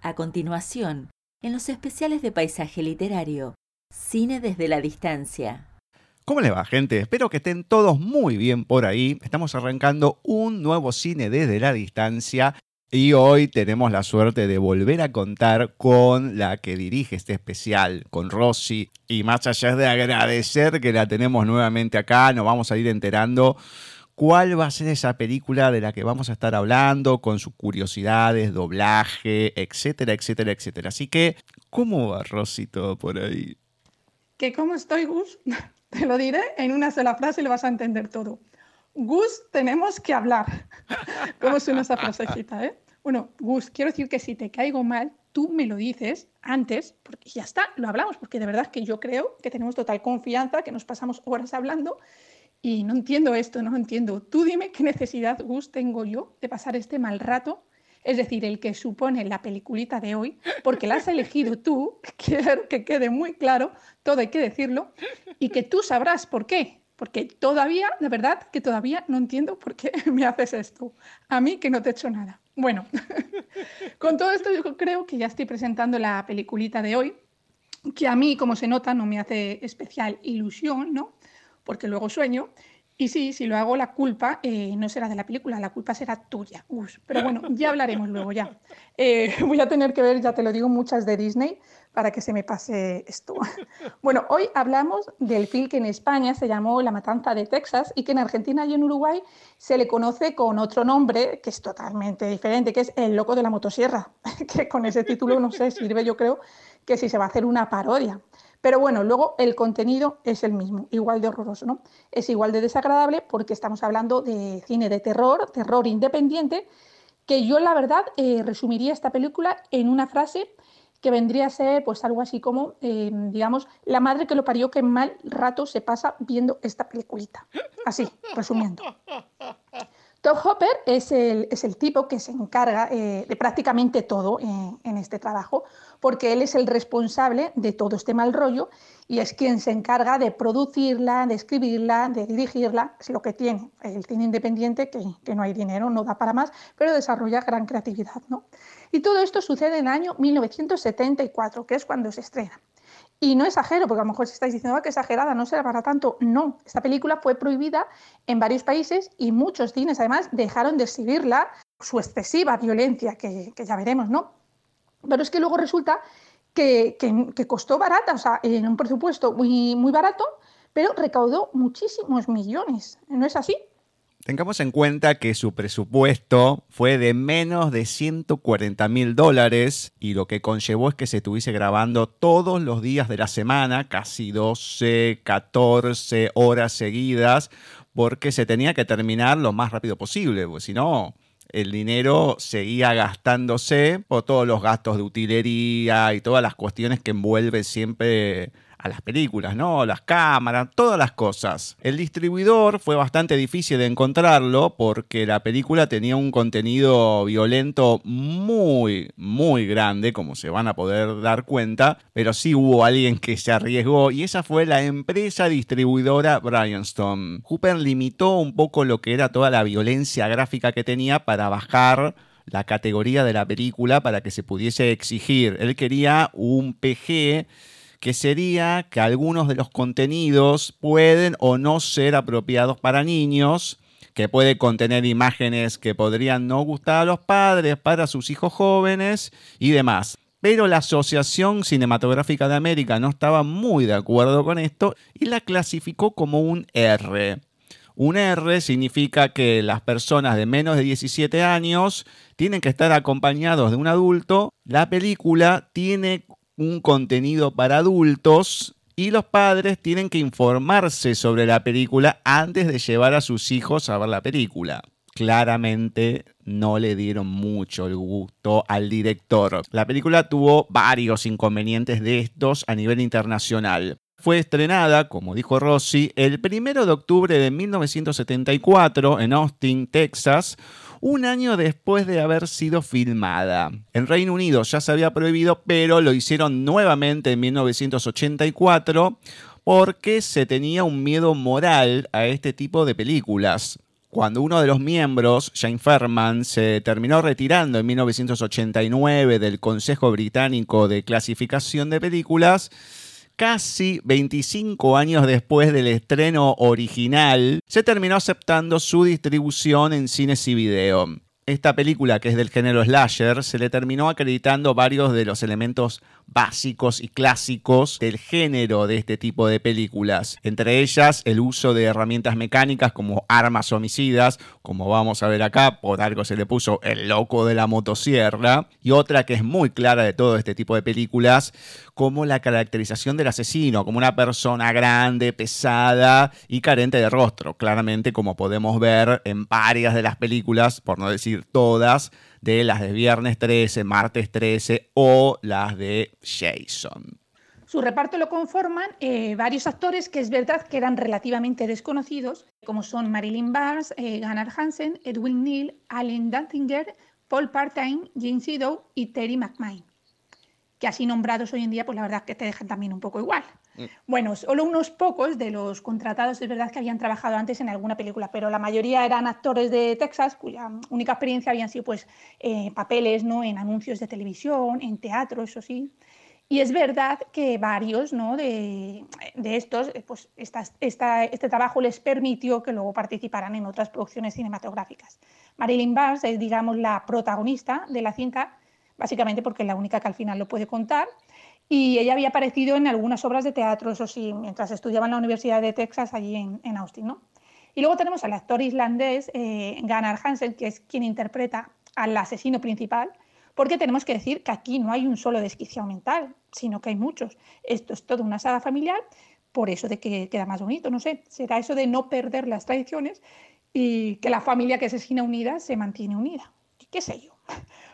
A continuación, en los especiales de paisaje literario, Cine desde la distancia. ¿Cómo les va, gente? Espero que estén todos muy bien por ahí. Estamos arrancando un nuevo cine desde la distancia y hoy tenemos la suerte de volver a contar con la que dirige este especial, con Rosy. Y más allá de agradecer que la tenemos nuevamente acá, nos vamos a ir enterando cuál va a ser esa película de la que vamos a estar hablando, con sus curiosidades, doblaje, etcétera, etcétera, etcétera. Así que, ¿cómo va Rosy todo por ahí? ¿Que cómo estoy, Gus? Te lo diré en una sola frase y lo vas a entender todo. Gus, tenemos que hablar. ¿Cómo suena esa frasecita, eh? Bueno, Gus, quiero decir que si te caigo mal, tú me lo dices antes, porque ya está, lo hablamos, porque de verdad que yo creo que tenemos total confianza, que nos pasamos horas hablando y no entiendo esto, no entiendo. Tú dime qué necesidad, Gus, tengo yo de pasar este mal rato, es decir, el que supone la peliculita de hoy, porque la has elegido tú, quiero que quede muy claro, todo hay que decirlo, y que tú sabrás por qué. Porque todavía, de verdad, que todavía no entiendo por qué me haces esto. A mí que no te he hecho nada. Bueno, con todo esto yo creo que ya estoy presentando la peliculita de hoy, que a mí, como se nota, no me hace especial ilusión, ¿no? Porque luego sueño. Y sí, si lo hago, la culpa eh, no será de la película, la culpa será tuya. pero bueno, ya hablaremos luego, ya. Eh, voy a tener que ver, ya te lo digo, muchas de Disney para que se me pase esto. Bueno, hoy hablamos del film que en España se llamó La Matanza de Texas y que en Argentina y en Uruguay se le conoce con otro nombre que es totalmente diferente, que es El Loco de la Motosierra, que con ese título, no sé, sirve yo creo que si se va a hacer una parodia. Pero bueno, luego el contenido es el mismo, igual de horroroso, ¿no? Es igual de desagradable porque estamos hablando de cine de terror, terror independiente, que yo la verdad eh, resumiría esta película en una frase que vendría a ser pues algo así como, eh, digamos, la madre que lo parió que mal rato se pasa viendo esta peliculita. Así, resumiendo. Tom Hopper es el, es el tipo que se encarga eh, de prácticamente todo en este trabajo, porque él es el responsable de todo este mal rollo y es quien se encarga de producirla, de escribirla, de dirigirla, es lo que tiene. El cine independiente, que, que no hay dinero, no da para más, pero desarrolla gran creatividad. ¿no? Y todo esto sucede en el año 1974, que es cuando se estrena. Y no exagero, porque a lo mejor si estáis diciendo ah, que exagerada, no será para tanto. No, esta película fue prohibida en varios países y muchos cines además dejaron de exhibirla, su excesiva violencia, que, ya veremos, ¿no? Pero es que luego resulta que, que, costó barata, o sea, en un presupuesto muy, muy barato, pero recaudó muchísimos millones. ¿No es así? Tengamos en cuenta que su presupuesto fue de menos de 140 mil dólares y lo que conllevó es que se estuviese grabando todos los días de la semana, casi 12, 14 horas seguidas, porque se tenía que terminar lo más rápido posible, porque si no, el dinero seguía gastándose por todos los gastos de utilería y todas las cuestiones que envuelve siempre a las películas, ¿no? Las cámaras, todas las cosas. El distribuidor fue bastante difícil de encontrarlo porque la película tenía un contenido violento muy, muy grande, como se van a poder dar cuenta, pero sí hubo alguien que se arriesgó y esa fue la empresa distribuidora Bryanstone. Hooper limitó un poco lo que era toda la violencia gráfica que tenía para bajar la categoría de la película para que se pudiese exigir. Él quería un PG que sería que algunos de los contenidos pueden o no ser apropiados para niños, que puede contener imágenes que podrían no gustar a los padres para sus hijos jóvenes y demás. Pero la Asociación Cinematográfica de América no estaba muy de acuerdo con esto y la clasificó como un R. Un R significa que las personas de menos de 17 años tienen que estar acompañados de un adulto. La película tiene un contenido para adultos y los padres tienen que informarse sobre la película antes de llevar a sus hijos a ver la película. Claramente no le dieron mucho el gusto al director. La película tuvo varios inconvenientes de estos a nivel internacional. Fue estrenada, como dijo Rossi, el 1 de octubre de 1974 en Austin, Texas, un año después de haber sido filmada. En Reino Unido ya se había prohibido, pero lo hicieron nuevamente en 1984 porque se tenía un miedo moral a este tipo de películas. cuando uno de los miembros, Jane Ferman, se terminó retirando en 1989 del Consejo Británico de Clasificación de Películas, casi 25 años después del estreno original, se terminó aceptando su distribución en cines y video esta película, que es del género slasher, se le terminó acreditando varios de los elementos básicos y clásicos del género de este tipo de películas. Entre ellas, el uso de herramientas mecánicas como armas homicidas, como vamos a ver acá, por algo se le puso el loco de la motosierra, y otra que es muy clara de todo este tipo de películas, como la caracterización del asesino, como una persona grande, pesada y carente de rostro, claramente como podemos ver en varias de las películas, por no decir todas, de las de viernes 13, martes 13 o las de Jason. Su reparto lo conforman eh, varios actores que es verdad que eran relativamente desconocidos, como son Marilyn Barnes, eh, Gunnar Hansen, Edwin Neal, Allen Dantinger, Paul Partine, Jane Sidow y Terry McMahon que así nombrados hoy en día, pues la verdad es que te dejan también un poco igual. Mm. Bueno, solo unos pocos de los contratados es verdad que habían trabajado antes en alguna película, pero la mayoría eran actores de Texas cuya única experiencia habían sido pues eh, papeles ¿no? en anuncios de televisión, en teatro, eso sí. Y es verdad que varios ¿no? de, de, estos, eh, pues esta, esta, este trabajo les permitió que luego participaran en otras producciones cinematográficas. Marilyn Barnes es, digamos, la protagonista de la cinta, básicamente porque es la única que al final lo puede contar. Y ella había aparecido en algunas obras de teatro, eso sí, mientras estudiaba en la Universidad de Texas, allí en, Austin. ¿no? Y luego tenemos al actor islandés eh, Gunnar Hansen, que es quien interpreta al asesino principal, porque tenemos que decir que aquí no hay un solo desquiciado mental, sino que hay muchos. Esto es toda una saga familiar, por eso de que queda más bonito, no sé, será eso de no perder las tradiciones y que la familia que se asesina unida se mantiene unida. ¿Qué sé yo?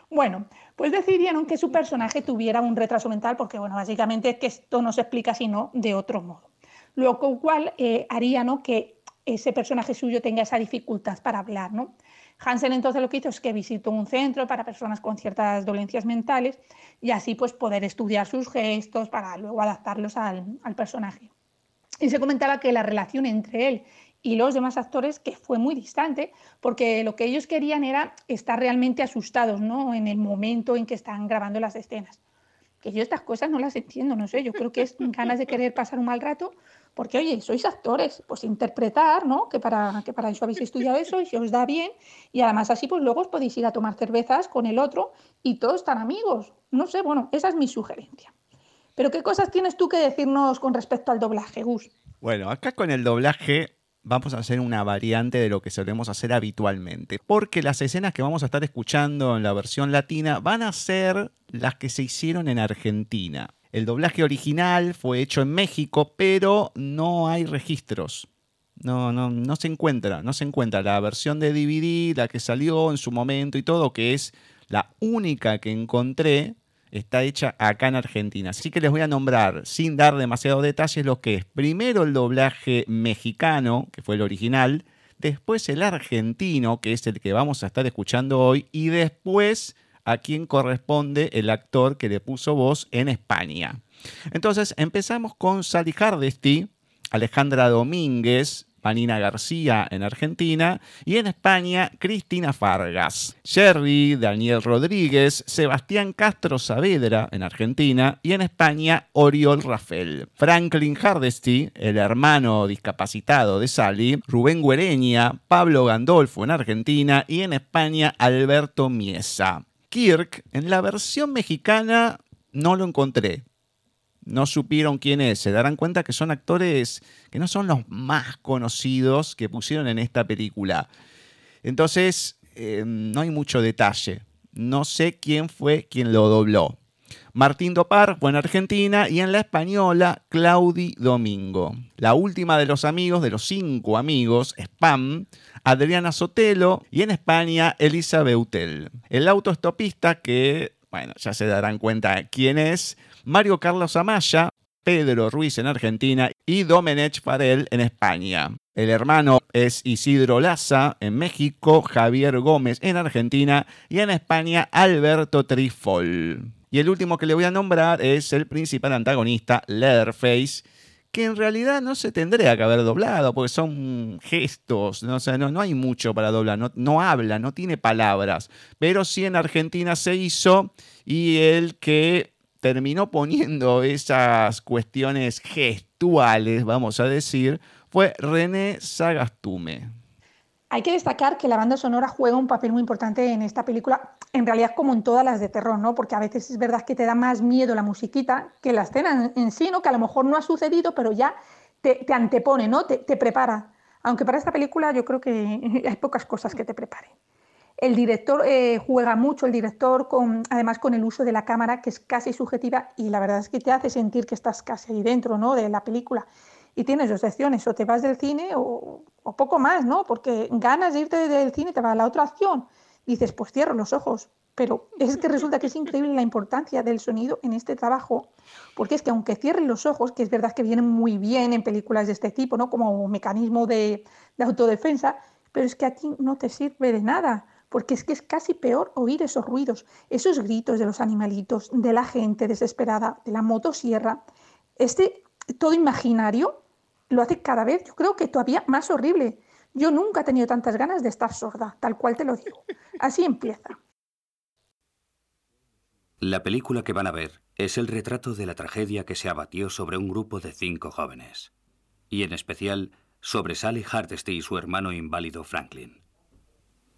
Bueno, pues decidieron que su personaje tuviera un retraso mental porque, bueno, básicamente es que esto no se explica sino de otro modo. Lo cual eh, haría ¿no? que ese personaje suyo tenga esa dificultad para hablar. ¿no? Hansen entonces lo que hizo es que visitó un centro para personas con ciertas dolencias mentales y así pues poder estudiar sus gestos para luego adaptarlos al, al personaje. Y se comentaba que la relación entre él y los demás actores que fue muy distante, porque lo que ellos querían era estar realmente asustados ¿no? en el momento en que están grabando las escenas. Que yo estas cosas no las entiendo, no sé, yo creo que es ganas de querer pasar un mal rato, porque oye, sois actores, pues interpretar, ¿no? Que para, que para eso habéis estudiado eso y si os da bien, y además así pues luego os podéis ir a tomar cervezas con el otro y todos están amigos. No sé, bueno, esa es mi sugerencia. Pero ¿qué cosas tienes tú que decirnos con respecto al doblaje, Gus? Bueno, acá con el doblaje vamos a hacer una variante de lo que solemos hacer habitualmente. Porque las escenas que vamos a estar escuchando en la versión latina van a ser las que se hicieron en Argentina. El doblaje original fue hecho en México, pero no hay registros. No, no, no se encuentra, no se encuentra la versión de DVD, la que salió en su momento y todo, que es la única que encontré está hecha acá en Argentina. Así que les voy a nombrar, sin dar demasiados detalles, lo que es primero el doblaje mexicano, que fue el original, después el argentino, que es el que vamos a estar escuchando hoy, y después a quien corresponde el actor que le puso voz en España. Entonces empezamos con Sally Hardesty, Alejandra Domínguez, Panina García en Argentina y en España Cristina Fargas, Jerry, Daniel Rodríguez, Sebastián Castro Saavedra en Argentina y en España Oriol Rafael, Franklin Hardesty, el hermano discapacitado de Sally, Rubén Guereña, Pablo Gandolfo en Argentina y en España Alberto Miesa. Kirk, en la versión mexicana no lo encontré, no supieron quién es. Se darán cuenta que son actores que no son los más conocidos que pusieron en esta película. Entonces, em, no hay mucho detalle. No sé quién fue quien lo dobló. Martín Dopar fue en Argentina y en la española Claudi Domingo. La última de los amigos, de los cinco amigos, Spam, Adriana Sotelo y en España Elisa Beutel. El autoestopista que, bueno, ya se darán cuenta quién es, Mario Carlos Amaya, Pedro Ruiz en Argentina y Domenech Farel en España. El hermano es Isidro Laza en México, Javier Gómez en Argentina y en España Alberto Trifol. Y el último que le voy a nombrar es el principal antagonista, Leatherface, que en realidad no se tendría que haber doblado, porque son gestos, no, no, no hay mucho para doblar, no, no habla, no tiene palabras, pero sí en Argentina se hizo y el que terminó poniendo esas cuestiones gestuales, vamos a decir, fue René Sagastume. Hay que destacar que la banda sonora juega un papel muy importante en esta película, en realidad como en todas las de terror, ¿no? Porque a veces es verdad que te da más miedo la musiquita que la escena en sí, ¿no? Que a lo mejor no ha sucedido, pero ya te, antepone, ¿no? Te, te, prepara. Aunque para esta película yo creo que hay pocas cosas que te preparen. El director eh, juega mucho, el director, con, además con el uso de la cámara, que es casi subjetiva y la verdad es que te hace sentir que estás casi ahí dentro ¿no? de la película. Y tienes dos opciones, o te vas del cine o, o poco más, ¿no? Porque ganas de irte del cine, te vas a la otra acción. Dices, pues cierro los ojos. Pero es que resulta que es increíble la importancia del sonido en este trabajo, porque es que aunque cierren los ojos, que es verdad que vienen muy bien en películas de este tipo, ¿no? Como mecanismo de, de autodefensa, pero es que aquí no te sirve de nada porque es que es casi peor oír esos ruidos, esos gritos de los animalitos, de la gente desesperada, de la motosierra. Este todo imaginario lo hace cada vez, yo creo que todavía más horrible. Yo nunca he tenido tantas ganas de estar sorda, tal cual te lo digo. Así empieza. La película que van a ver es el retrato de la tragedia que se abatió sobre un grupo de cinco jóvenes, y en especial sobre Sally Hardesty y su hermano inválido Franklin.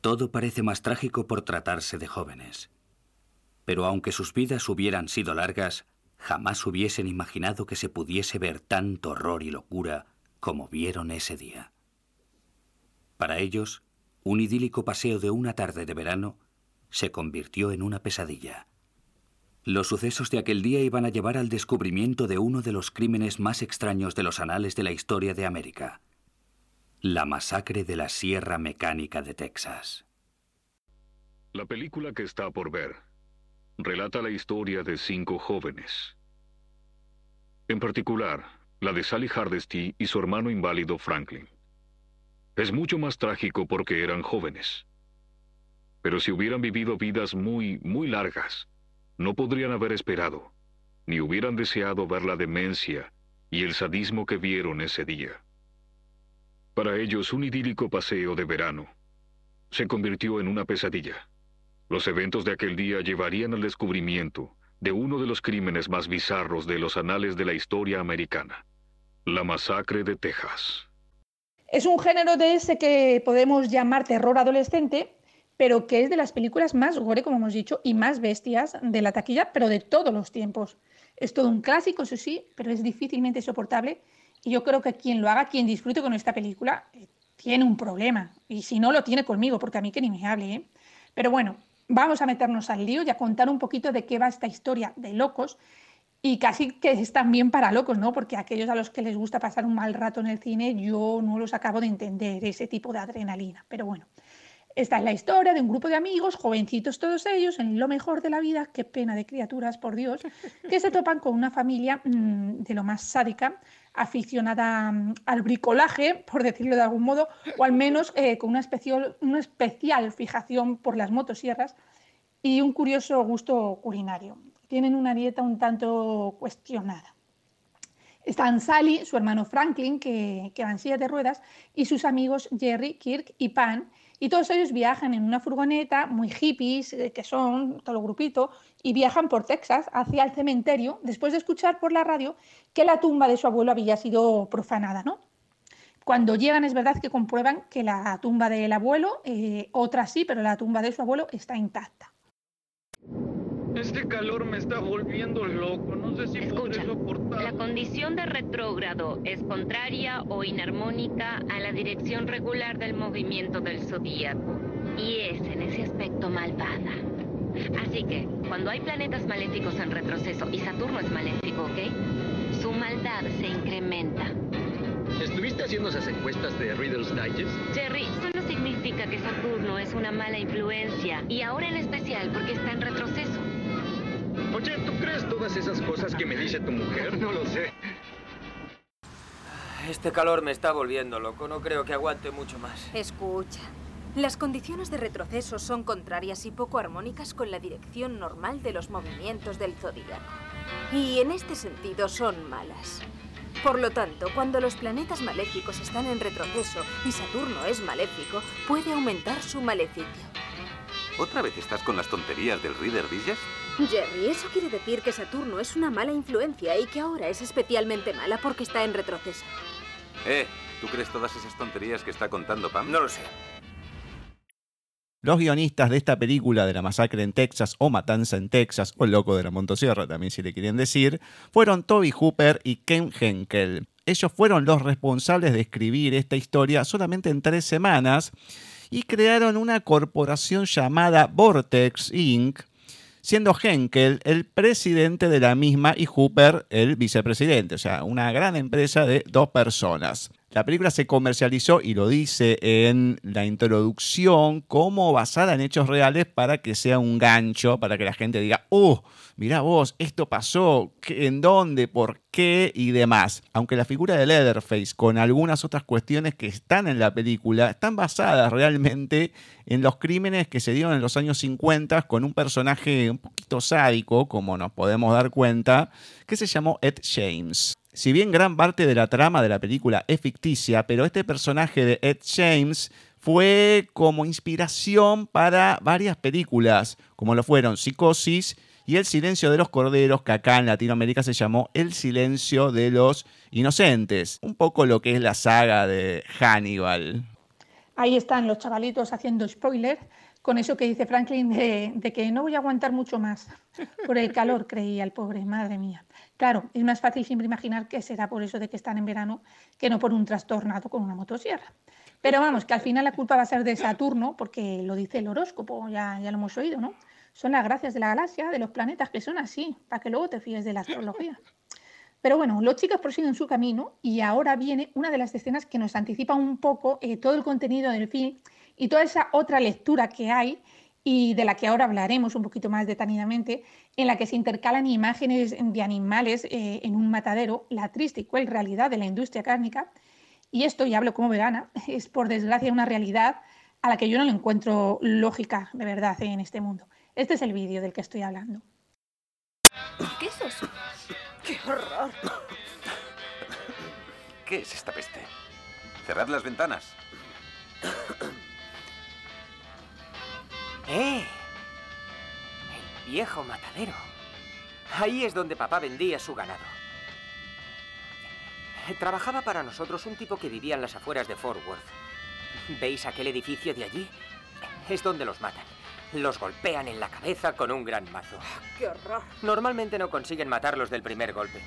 Todo parece más trágico por tratarse de jóvenes. Pero aunque sus vidas hubieran sido largas, jamás hubiesen imaginado que se pudiese ver tanto horror y locura como vieron ese día. Para ellos, un idílico paseo de una tarde de verano se convirtió en una pesadilla. Los sucesos de aquel día iban a llevar al descubrimiento de uno de los crímenes más extraños de los anales de la historia de América. La masacre de la Sierra Mecánica de Texas. La película que está por ver relata la historia de cinco jóvenes. En particular, la de Sally Hardesty y su hermano inválido Franklin. Es mucho más trágico porque eran jóvenes. Pero si hubieran vivido vidas muy, muy largas, no podrían haber esperado, ni hubieran deseado ver la demencia y el sadismo que vieron ese día. Para ellos, un idílico paseo de verano se convirtió en una pesadilla. Los eventos de aquel día llevarían al descubrimiento de uno de los crímenes más bizarros de los anales de la historia americana, la masacre de Texas. Es un género de ese que podemos llamar terror adolescente, pero que es de las películas más gore, como hemos dicho, y más bestias de la taquilla, pero de todos los tiempos. Es todo un clásico, eso sí, pero es difícilmente soportable y yo creo que quien lo haga, quien disfrute con esta película, eh, tiene un problema. Y si no, lo tiene conmigo, porque a mí que ni me hable. ¿eh? Pero bueno, vamos a meternos al lío y a contar un poquito de qué va esta historia de locos. Y casi que es también para locos, ¿no? Porque aquellos a los que les gusta pasar un mal rato en el cine, yo no los acabo de entender, ese tipo de adrenalina. Pero bueno, esta es la historia de un grupo de amigos, jovencitos todos ellos, en lo mejor de la vida, qué pena de criaturas, por Dios, que se topan con una familia mm, de lo más sádica, aficionada mm, al bricolaje, por decirlo de algún modo, o al menos eh, con una especial, una especial fijación por las motosierras y un curioso gusto culinario. Tienen una dieta un tanto cuestionada. Están Sally, su hermano Franklin, que, que va en silla de ruedas, y sus amigos Jerry, Kirk y Pan, y todos ellos viajan en una furgoneta, muy hippies, eh, que son todo el grupito, y viajan por Texas hacia el cementerio después de escuchar por la radio que la tumba de su abuelo había sido profanada, ¿no? Cuando llegan es verdad que comprueban que la tumba del abuelo, eh, otra sí, pero la tumba de su abuelo está intacta. Este calor me está volviendo loco. No sé si Escucha, soportar. La condición de retrógrado es contraria o inarmónica a la dirección regular del movimiento del zodíaco y es en ese aspecto malvada. Así que, cuando hay planetas maléficos en retroceso y Saturno es maléfico, ¿ok? Su maldad se incrementa. ¿Estuviste haciendo esas encuestas de Reader's Digest? Jerry, solo significa que Saturno es una mala influencia y ahora en especial porque está en retroceso. Oye, ¿tú crees todas esas cosas que me dice tu mujer? No lo sé. Este calor me está volviendo loco. No creo que aguante mucho más. Escucha. Las condiciones de retroceso son contrarias y poco armónicas con la dirección normal de los movimientos del zodíaco. Y en este sentido son malas. Por lo tanto, cuando los planetas maléficos están en retroceso y Saturno es maléfico, puede aumentar su maleficio. ¿Otra vez estás con las tonterías del Reader Digest? Jerry, eso quiere decir que Saturno es una mala influencia y que ahora es especialmente mala porque está en retroceso. Eh, ¿tú crees todas esas tonterías que está contando Pam? No lo sé. Los guionistas de esta película de la masacre en Texas o Matanza en Texas o El loco de la motosierra también si le quieren decir, fueron Toby Hooper y Ken Henkel. Ellos fueron los responsables de escribir esta historia solamente en tres semanas y crearon una corporación llamada Vortex Inc., siendo Henkel el presidente de la misma y Hooper el vicepresidente, o sea, una gran empresa de dos personas. La película se comercializó, y lo dice en la introducción, como basada en hechos reales para que sea un gancho, para que la gente diga, ¡uh! Mirá vos, esto pasó, ¿en dónde? ¿Por qué? Y demás. Aunque la figura de Leatherface, con algunas otras cuestiones que están en la película, están basadas realmente en los crímenes que se dieron en los años 50 con un personaje un poquito sádico, como nos podemos dar cuenta, que se llamó Ed James. Si bien gran parte de la trama de la película es ficticia, pero este personaje de Ed James fue como inspiración para varias películas, como lo fueron Psicosis y El silencio de los corderos, que acá en Latinoamérica se llamó El silencio de los inocentes, un poco lo que es la saga de Hannibal. Ahí están los chavalitos haciendo spoiler con eso que dice Franklin de, de, que no voy a aguantar mucho más. Por el calor, creía el pobre, madre mía. Claro, es más fácil siempre imaginar que será por eso de que están en verano que no por un trastornado con una motosierra. Pero vamos, que al final la culpa va a ser de Saturno, porque lo dice el horóscopo, ya, ya lo hemos oído, ¿no? Son las gracias de la galaxia, de los planetas que son así, para que luego te fíes de la astrología. Pero bueno, los chicos prosiguen su camino y ahora viene una de las escenas que nos anticipa un poco eh, todo el contenido del film y toda esa otra lectura que hay y de la que ahora hablaremos un poquito más detenidamente, en la que se intercalan imágenes de animales eh, en un matadero, la triste y cruel realidad de la industria cárnica. Y esto, y hablo como vegana, es por desgracia una realidad a la que yo no le encuentro lógica de verdad en este mundo. Este es el vídeo del que estoy hablando. ¿Qué es eso? ¡Qué horror! ¿Qué es esta peste? Cerrad las ventanas. ¡Eh! El viejo matadero. Ahí es donde papá vendía su ganado. Trabajaba para nosotros un tipo que vivía en las afueras de Fort Worth. ¿Veis aquel edificio de allí? Es donde los matan. Los golpean en la cabeza con un gran mazo. ¡Qué horror! Normalmente no consiguen matarlos del primer golpe.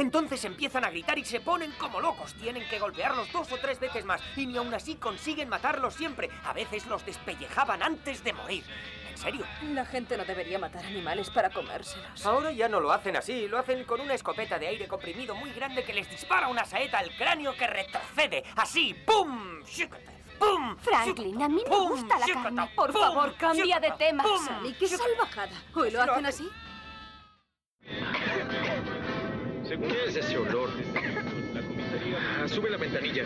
Entonces empiezan a gritar y se ponen como locos. Tienen que golpearlos dos o tres veces más y ni aún así consiguen matarlos siempre. A veces los despellejaban antes de morir. ¿En serio? La gente no debería matar animales para comérselos. Ahora ya no lo hacen así. Lo hacen con una escopeta de aire comprimido muy grande que les dispara una saeta al cráneo que retrocede. Así. ¡Pum! ¡Pum! Franklin, a mí me gusta la carne. Por favor, cambia de tema. Sally, qué salvajada. ¿Hoy lo hacen así? ¿Qué es ese olor? La comisaría Ah, sube la ventanilla.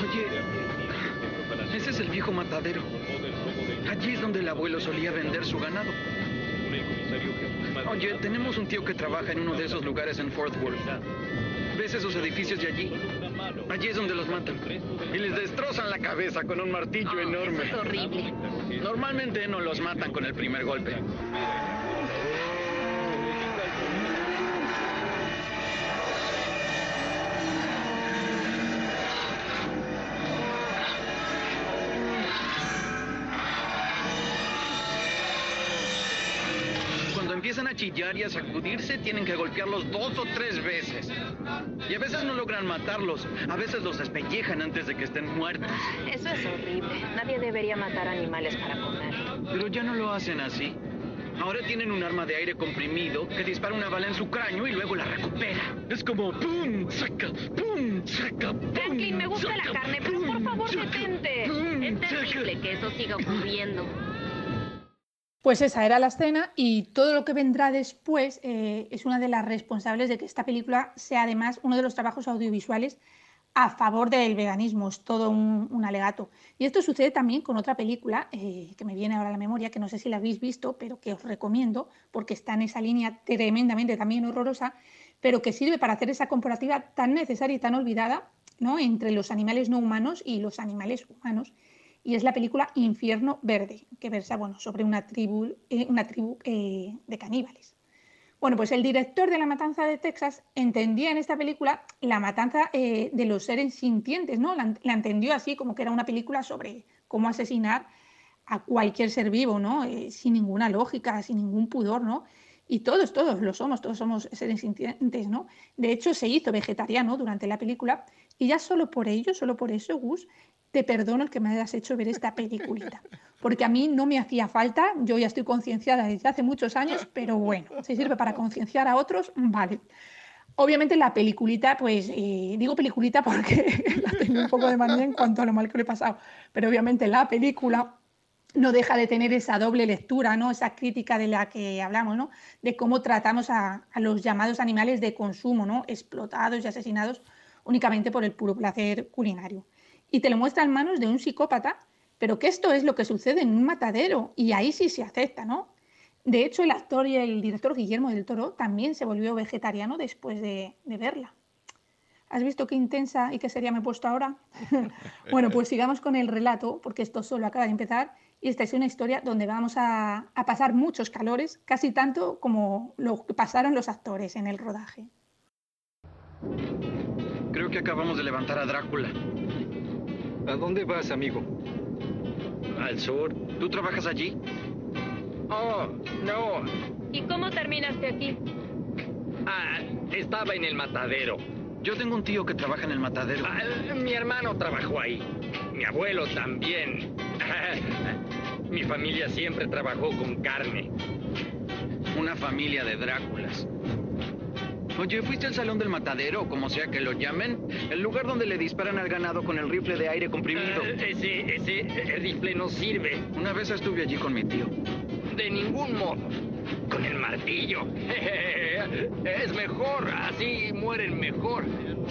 Oye. Ese es el viejo matadero. Allí es donde el abuelo solía vender su ganado. Oye, tenemos un tío que trabaja en uno de esos lugares en Fort Worth. ¿Ves esos edificios de allí? Allí es donde los matan. Y les destrozan la cabeza con un martillo enorme. Es horrible. Normalmente no los matan con el primer golpe. Empiezan a chillar y a sacudirse, tienen que golpearlos dos o tres veces. Y a veces no logran matarlos. A veces los despellejan antes de que estén muertos. Eso es horrible. Nadie debería matar animales para comer. Pero ya no lo hacen así. Ahora tienen un arma de aire comprimido que dispara una bala en su cráneo y luego la recupera. Es como ¡pum! ¡Saca! ¡pum! ¡Saca! ¡pum! Franklin, me gusta la saca, carne, pero por pum, favor saca, detente. pum, Es saca. terrible que eso siga ocurriendo. Pues esa era la escena y todo lo que vendrá después eh, es una de las responsables de que esta película sea además uno de los trabajos audiovisuales a favor del veganismo, es todo un, alegato. Y esto sucede también con otra película eh, que me viene ahora a la memoria, que no sé si la habéis visto, pero que os recomiendo porque está en esa línea tremendamente también horrorosa, pero que sirve para hacer esa comparativa tan necesaria y tan olvidada ¿no? entre los animales no humanos y los animales humanos y es la película Infierno Verde, que versa bueno, sobre una tribu, eh, una tribu eh, de caníbales. Bueno, pues el director de La Matanza de Texas entendía en esta película la matanza eh, de los seres sintientes, ¿no? La, entendió así como que era una película sobre cómo asesinar a cualquier ser vivo, ¿no? sin ninguna lógica, sin ningún pudor, ¿no? Y todos, todos lo somos, todos somos seres sintientes, ¿no? De hecho, se hizo vegetariano durante la película y ya solo por ello, solo por eso, Gus, te perdono el que me hayas hecho ver esta peliculita, porque a mí no me hacía falta, yo ya estoy concienciada desde hace muchos años, pero bueno, si sirve para concienciar a otros, vale. Obviamente la peliculita, pues eh, digo peliculita porque la tengo un poco de manía en cuanto a lo mal que le he pasado, pero obviamente la película no deja de tener esa doble lectura, ¿no? esa crítica de la que hablamos, ¿no? de cómo tratamos a, los llamados animales de consumo, ¿no? explotados y asesinados únicamente por el puro placer culinario y te lo muestra en manos de un psicópata, pero que esto es lo que sucede en un matadero y ahí sí se acepta, ¿no? De hecho, el actor y el director Guillermo del Toro también se volvió vegetariano después de, verla. ¿Has visto qué intensa y qué seria me he puesto ahora? bueno, pues sigamos con el relato, porque esto solo acaba de empezar y esta es una historia donde vamos a, a pasar muchos calores, casi tanto como lo que pasaron los actores en el rodaje. Creo que acabamos de levantar a Drácula. ¿A dónde vas, amigo? Al sur. ¿Tú trabajas allí? Oh, no. ¿Y cómo terminaste aquí? Ah, estaba en el matadero. Yo tengo un tío que trabaja en el matadero. Ah, mi hermano trabajó ahí. Mi abuelo también. mi familia siempre trabajó con carne. Una familia de Dráculas. Oye, ¿fuiste al salón del matadero, como sea que lo llamen? El lugar donde le disparan al ganado con el rifle de aire comprimido. Eh, ese, ese rifle no sirve. Una vez estuve allí con mi tío. De ningún modo. Con el martillo. Es mejor, así mueren mejor.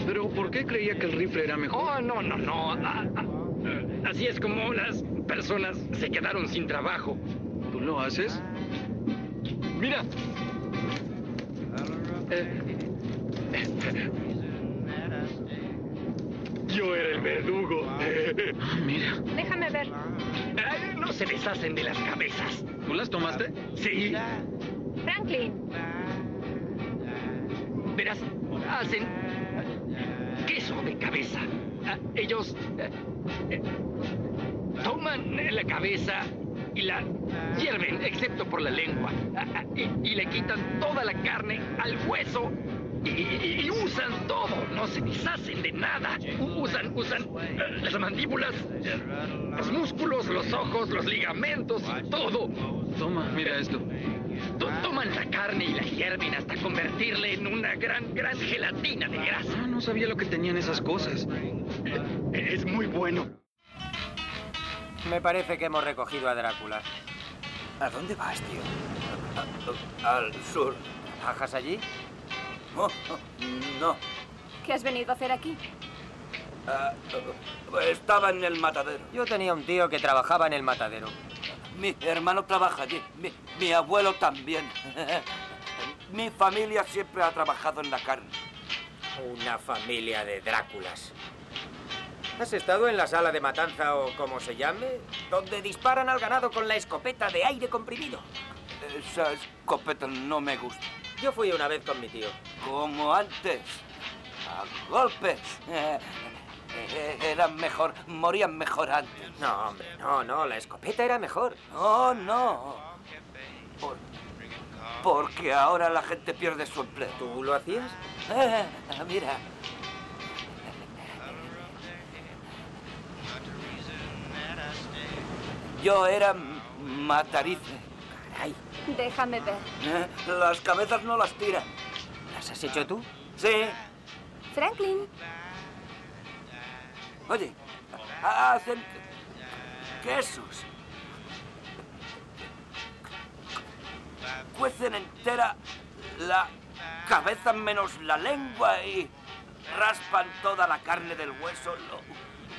Pero ¿por qué creía que el rifle era mejor? Oh, no, no, no. Ah, ah. Así es como las personas se quedaron sin trabajo. ¿Tú lo haces? Mira. Eh, yo era el verdugo. Ah, mira. Déjame ver. no se deshacen de las cabezas. ¿Tú las tomaste? Sí. Franklin. Verás, hacen queso de cabeza. Ah, ellos eh, eh, toman la cabeza y la hierven, excepto por la lengua, ah, y, y le quitan toda la carne al hueso y, usan todo, no se deshacen de nada. Usan, usan eh, las mandíbulas, los músculos, los ojos, los ligamentos y todo. Toma, mira esto. toman la carne y la hierven hasta convertirla en una gran, gran gelatina de grasa. Ah, no sabía lo que tenían esas cosas. Es muy bueno. Me parece que hemos recogido a Drácula. ¿A dónde vas, tío? al sur. ¿Trabajas allí? Oh, no. ¿Qué has venido a hacer aquí? Ah, estaba en el matadero. Yo tenía un tío que trabajaba en el matadero. Mi hermano trabaja allí. Mi, abuelo también. mi familia siempre ha trabajado en la carne. Una familia de Dráculas. ¿Has estado en la sala de matanza o como se llame? Donde disparan al ganado con la escopeta de aire comprimido. Esa escopeta no me gusta. Yo fui una vez con mi tío. Como antes. A golpes. Eran mejor, morían mejor antes. No, hombre, no, no, la escopeta era mejor. No, no. porque ahora la gente pierde su empleo. ¿Tú lo hacías? Eh, mira. Yo era matarice. Caray. Déjame ver. Eh, las cabezas no las tiran. ¿Las has hecho tú? Sí. Franklin. Oye, hacen quesos. hacen entera la cabeza menos la lengua y raspan toda la carne del hueso. Lo,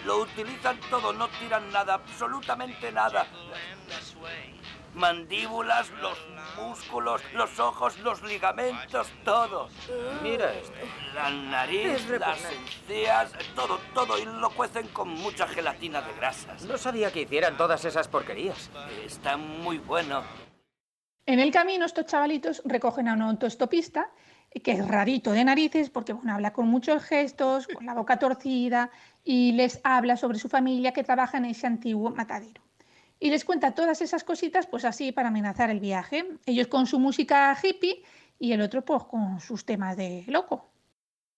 lo utilizan todo, no tiran nada, absolutamente nada. Mandíbulas, los músculos, los ojos, los ligamentos, todo. Mira esto. La nariz, Es las encías, todo, todo. Y lo cuecen con mucha gelatina de grasas. No sabía que hicieran todas esas porquerías. Está muy bueno. En el camino, estos chavalitos recogen a un autoestopista que es rarito de narices porque bueno, habla con muchos gestos, con la boca torcida y les habla sobre su familia que trabaja en ese antiguo matadero. Y les cuenta todas esas cositas, pues así para amenazar el viaje. Ellos con su música hippie y el otro pues con sus temas de loco.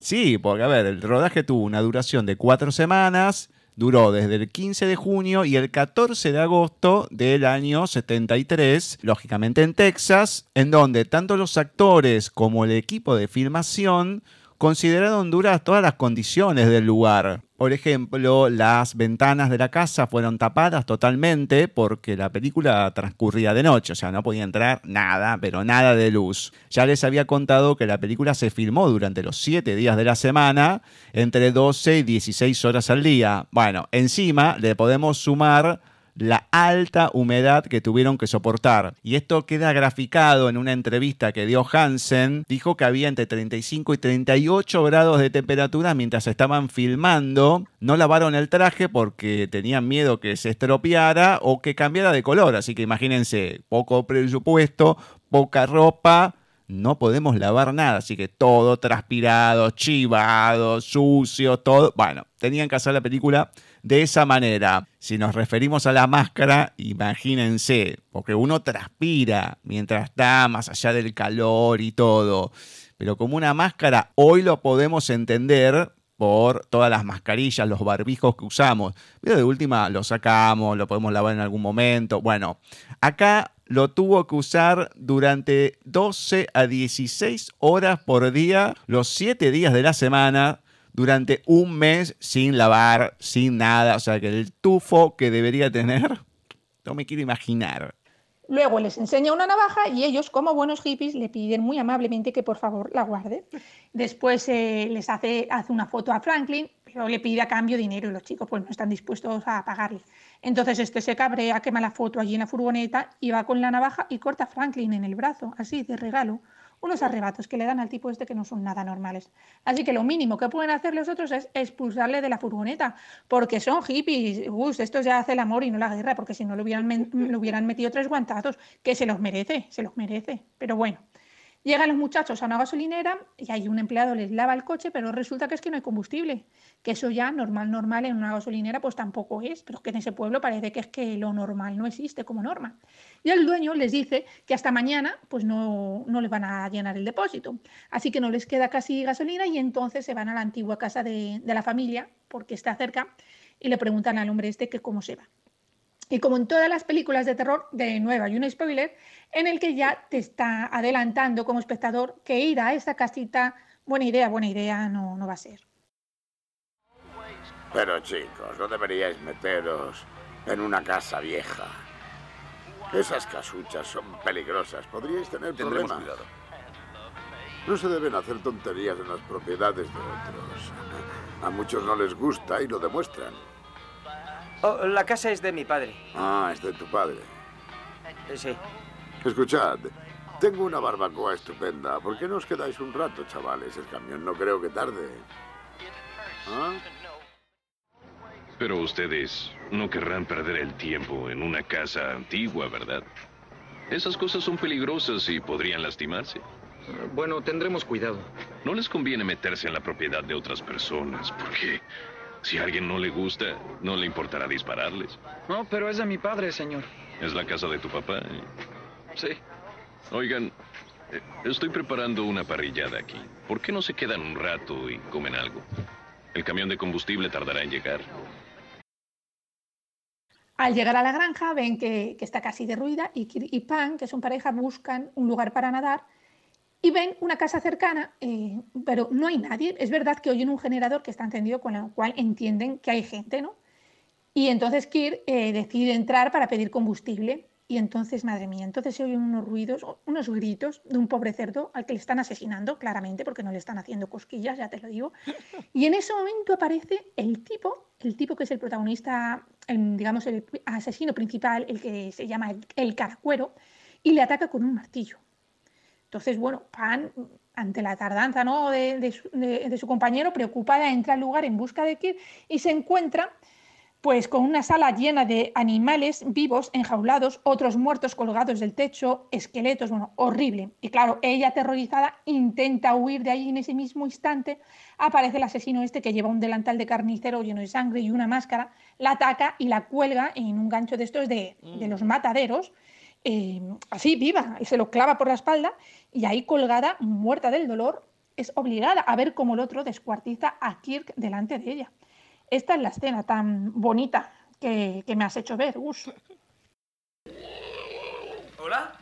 Sí, porque a ver, el rodaje tuvo una duración de cuatro semanas, duró desde el 15 de junio y el 14 de agosto del año 73, lógicamente en Texas, en donde tanto los actores como el equipo de filmación consideraron duras todas las condiciones del lugar. Por ejemplo, las ventanas de la casa fueron tapadas totalmente porque la película transcurría de noche, o sea, no podía entrar nada, pero nada de luz. Ya les había contado que la película se filmó durante los 7 días de la semana, entre 12 y 16 horas al día. Bueno, encima le podemos sumar la alta humedad que tuvieron que soportar. Y esto queda graficado en una entrevista que dio Hansen. Dijo que había entre 35 y 38 grados de temperatura mientras estaban filmando. No lavaron el traje porque tenían miedo que se estropeara o que cambiara de color. Así que imagínense, poco presupuesto, poca ropa. No podemos lavar nada, así que todo transpirado, chivado, sucio, todo. Bueno, tenían que hacer la película de esa manera. Si nos referimos a la máscara, imagínense, porque uno transpira mientras está más allá del calor y todo. Pero como una máscara, hoy lo podemos entender por todas las mascarillas, los barbijos que usamos. Pero de última lo sacamos, lo podemos lavar en algún momento. Bueno, acá lo tuvo que usar durante 12 a 16 horas por día, los 7 días de la semana, durante un mes sin lavar, sin nada. O sea que el tufo que debería tener, no me quiero imaginar. Luego les enseña una navaja y ellos, como buenos hippies, le piden muy amablemente que por favor la guarde. Después eh, les hace, hace una foto a Franklin, pero le pide a cambio dinero y los chicos pues no están dispuestos a pagarle. Entonces este se cabrea, quema la foto allí en la furgoneta y va con la navaja y corta a Franklin en el brazo, así de regalo. Unos arrebatos que le dan al tipo este que no son nada normales. Así que lo mínimo que pueden hacer los otros es expulsarle de la furgoneta, porque son hippies. Gus, esto ya hace el amor y no la guerra, porque si no le hubieran, le hubieran metido tres guantazos, que se los merece, se los merece. Pero bueno. Llegan los muchachos a una gasolinera y hay un empleado les lava el coche, pero resulta que es que no hay combustible. Que eso ya normal, normal en una gasolinera pues tampoco es, pero que en ese pueblo parece que es que lo normal no existe como norma. Y el dueño les dice que hasta mañana pues no, no les van a llenar el depósito. Así que no les queda casi gasolina y entonces se van a la antigua casa de, de la familia, porque está cerca, y le preguntan al hombre este que cómo se va. Y como en todas las películas de terror, de nuevo hay un spoiler en el que ya te está adelantando como espectador que ir a esa casita, buena idea, buena idea no, no va a ser. Pero chicos, no deberíais meteros en una casa vieja. Esas casuchas son peligrosas. Podríais tener Tendremos problemas. cuidado. No se deben hacer tonterías en las propiedades de otros. A muchos no les gusta y lo demuestran. Oh, la casa es de mi padre. Ah, es de tu padre. Eh, Sí. Escuchad, tengo una barbacoa estupenda. ¿Por qué no os quedáis un rato, chavales? El camión no creo que tarde. ¿Ah? Pero ustedes no querrán perder el tiempo en una casa antigua, ¿verdad? Esas cosas son peligrosas y podrían lastimarse. Bueno, tendremos cuidado. No les conviene meterse en la propiedad de otras personas, porque si a alguien no le gusta, no le importará dispararles. No, pero es de mi padre, señor. Es la casa de tu papá. ¿eh? Sí. Oigan, eh, estoy preparando una parrillada aquí. ¿Por qué no se quedan un rato y comen algo? El camión de combustible tardará en llegar. Al llegar a la granja ven que, que está casi derruida y Kir y Pan, que son pareja, buscan un lugar para nadar y ven una casa cercana, eh, pero no hay nadie. Es verdad que oyen un generador que está encendido, con lo cual entienden que hay gente, ¿no? Y entonces Kir eh, decide entrar para pedir combustible. Y entonces, madre mía, entonces se oyen unos ruidos, unos gritos de un pobre cerdo al que le están asesinando, claramente, porque no le están haciendo cosquillas, ya te lo digo. Y en ese momento aparece el tipo, el tipo que es el protagonista, digamos, el asesino principal, el que se llama el caracuero, y le ataca con un martillo. Entonces, bueno, Pan, ante la tardanza ¿no? de, su, de, su, compañero, preocupada, entra al lugar en busca de Kirk y se encuentra pues con una sala llena de animales vivos, enjaulados, otros muertos colgados del techo, esqueletos, bueno, horrible. Y claro, ella aterrorizada intenta huir de ahí en ese mismo instante, aparece el asesino este que lleva un delantal de carnicero lleno de sangre y una máscara, la ataca y la cuelga en un gancho de estos de, de los mataderos, eh, así viva, y se lo clava por la espalda y ahí colgada, muerta del dolor, es obligada a ver cómo el otro descuartiza a Kirk delante de ella. Esta es la escena tan bonita que, que me has hecho ver. ¿Hola?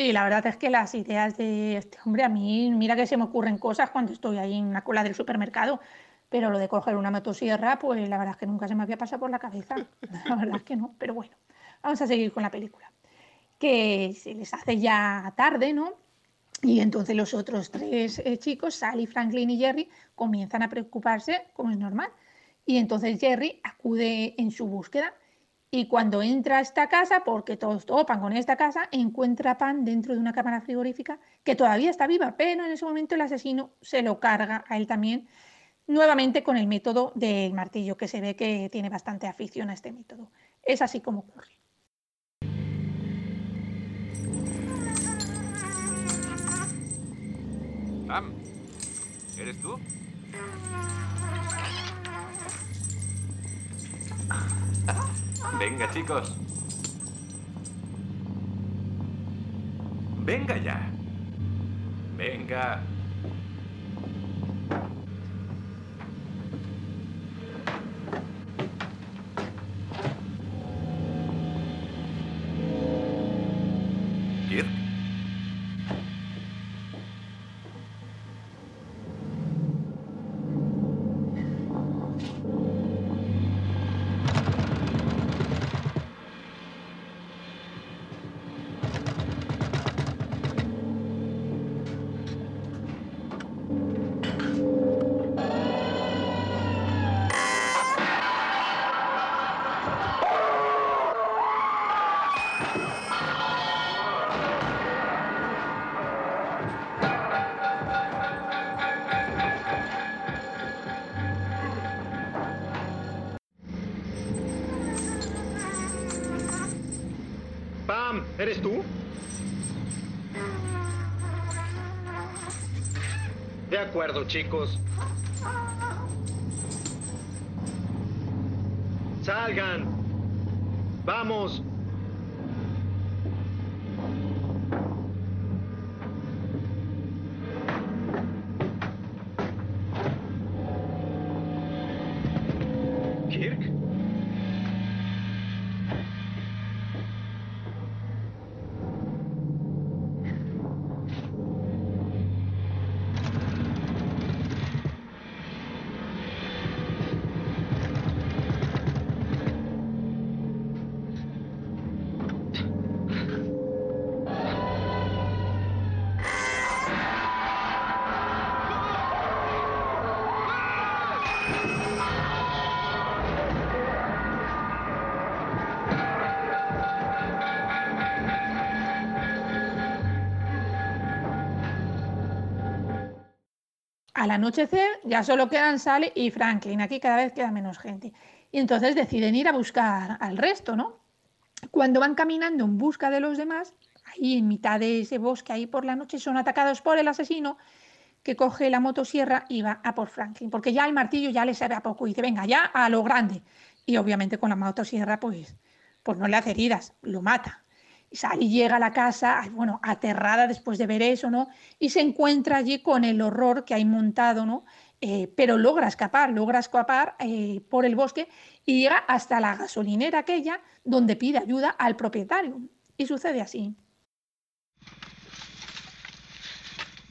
Sí, la verdad es que las ideas de este hombre a mí, mira que se me ocurren cosas cuando estoy ahí en la cola del supermercado, pero lo de coger una motosierra, pues la verdad es que nunca se me había pasado por la cabeza. La verdad es que no, pero bueno, vamos a seguir con la película. Que se les hace ya tarde, ¿no? Y entonces los otros tres eh, chicos, Sally, Franklin y Jerry, comienzan a preocuparse, como es normal. Y entonces Jerry acude en su búsqueda y cuando entra a esta casa, porque todos topan con esta casa, encuentra pan dentro de una cámara frigorífica que todavía está viva, pero en ese momento el asesino se lo carga a él también, nuevamente con el método del martillo, que se ve que tiene bastante afición a este método. Es así como ocurre. Pam, ¿eres tú? Venga, chicos. Venga ya. Venga. Chicos. Salgan. Vamos. Al anochecer ya solo quedan Sally y Franklin. Aquí cada vez queda menos gente. Y entonces deciden ir a buscar al resto, ¿no? Cuando van caminando en busca de los demás, ahí en mitad de ese bosque, ahí por la noche, son atacados por el asesino que coge la motosierra y va a por Franklin. Porque ya el martillo ya le sabe a poco. Y dice, venga, ya a lo grande. Y obviamente con la motosierra, pues, pues no le hace heridas, lo mata. Sally llega a la casa, bueno, aterrada después de ver eso, ¿no? Y se encuentra allí con el horror que hay montado, ¿no? Eh, pero logra escapar, logra escapar eh, por el bosque y llega hasta la gasolinera aquella donde pide ayuda al propietario. Y sucede así.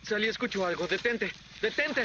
Sally, escucho algo. Detente. Detente.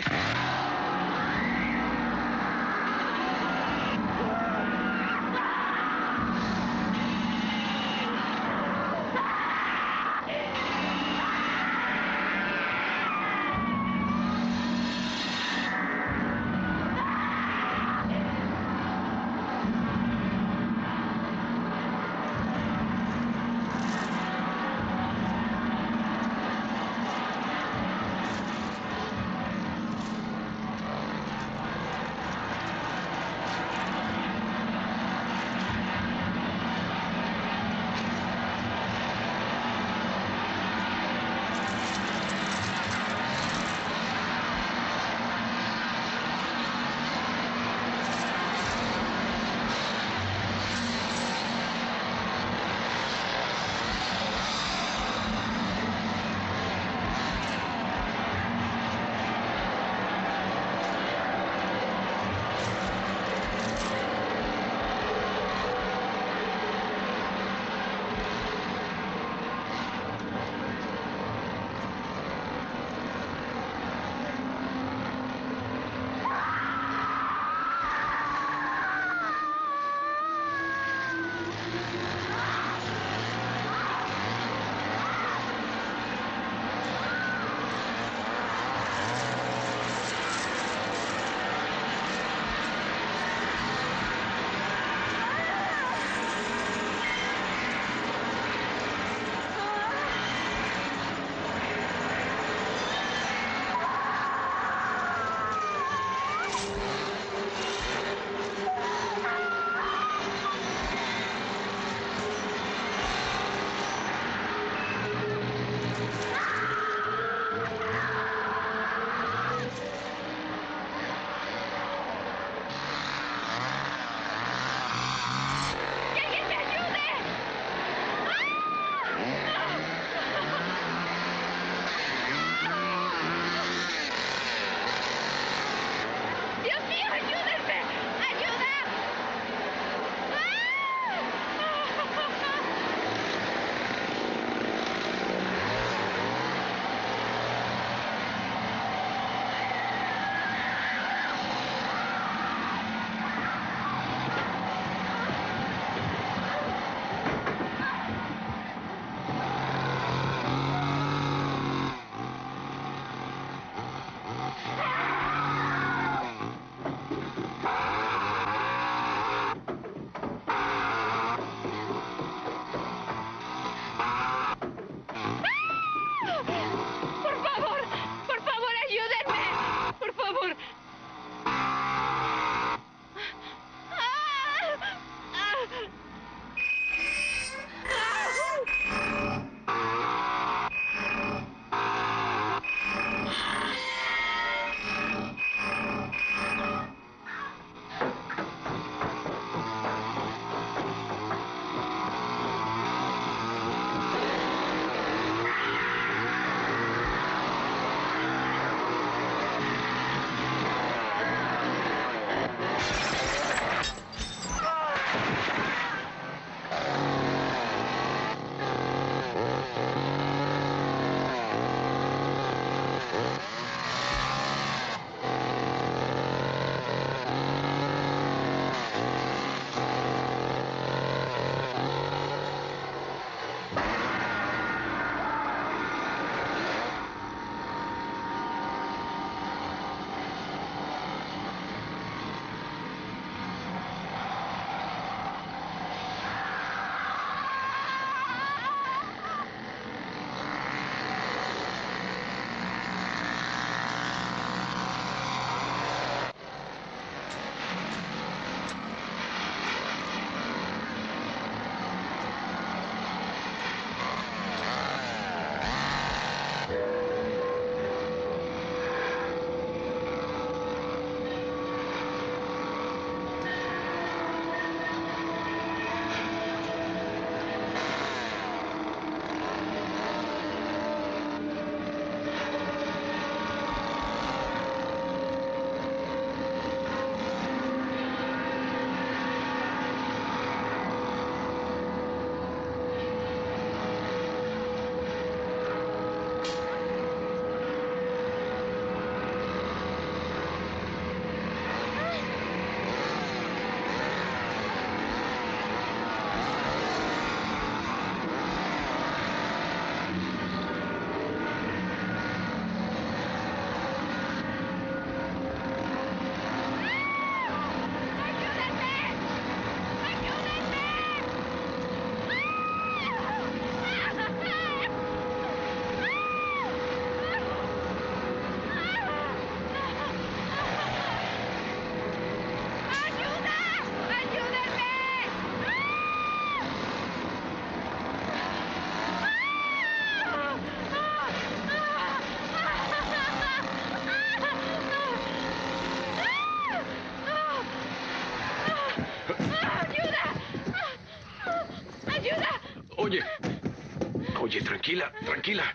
Tranquila.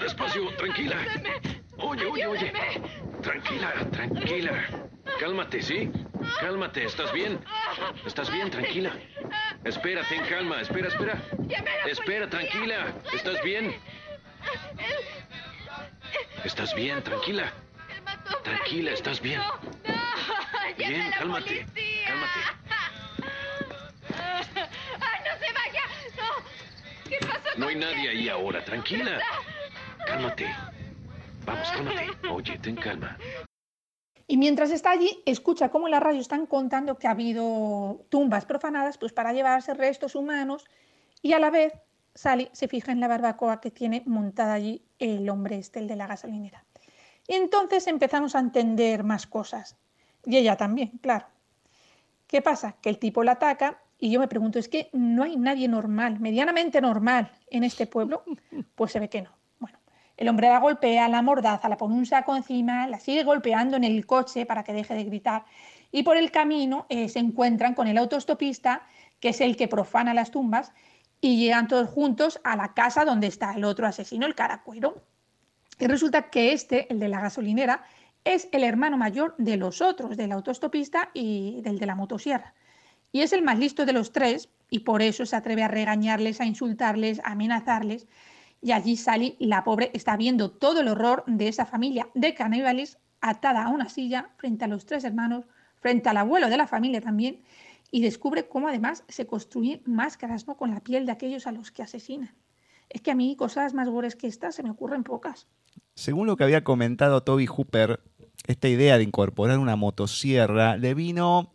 Despacio, tranquila. Oye, oye, oye. Tranquila, tranquila. Cálmate, ¿sí? Cálmate, ¿estás bien? ¿Estás bien? Tranquila. Espera, ten calma. Espera, espera. Espera, tranquila. ¿Estás bien? ¿Estás bien? Tranquila. Tranquila, ¿estás bien? Bien. Cálmate. ¡Ay, no se vaya! ¡No! ¿Qué pasó No hay nadie ahí ahora. Tranquila. Cálmate. Vamos, cálmate. Oye, ten calma. Y mientras está allí, escucha cómo en la radio están contando que ha habido tumbas profanadas pues, para llevarse restos humanos y a la vez Sally se fija en la barbacoa que tiene montada allí el hombre este, el de la gasolinera. Y entonces empezamos a entender más cosas. Y ella también, claro. ¿Qué pasa? Que el tipo la ataca y yo me pregunto, ¿es que no hay nadie normal, medianamente normal en este pueblo? Pues se ve que no. Bueno, el hombre la golpea, la mordaza, la pone un saco encima, la sigue golpeando en el coche para que deje de gritar. Y por el camino eh, se encuentran con el autostopista, que es el que profana las tumbas, y llegan todos juntos a la casa donde está el otro asesino, el caracuero. Y resulta que este, el de la gasolinera, es el hermano mayor de los otros, del autostopista y del de la motosierra. Y es el más listo de los tres y por eso se atreve a regañarles, a insultarles, a amenazarles. Y allí Sally, la pobre, está viendo todo el horror de esa familia de caníbales atada a una silla frente a los tres hermanos, frente al abuelo de la familia también, y descubre cómo además se construyen máscaras ¿no? con la piel de aquellos a los que asesinan. Es que a mí cosas más gores que estas se me ocurren pocas. Según lo que había comentado Toby Hooper, esta idea de incorporar una motosierra le vino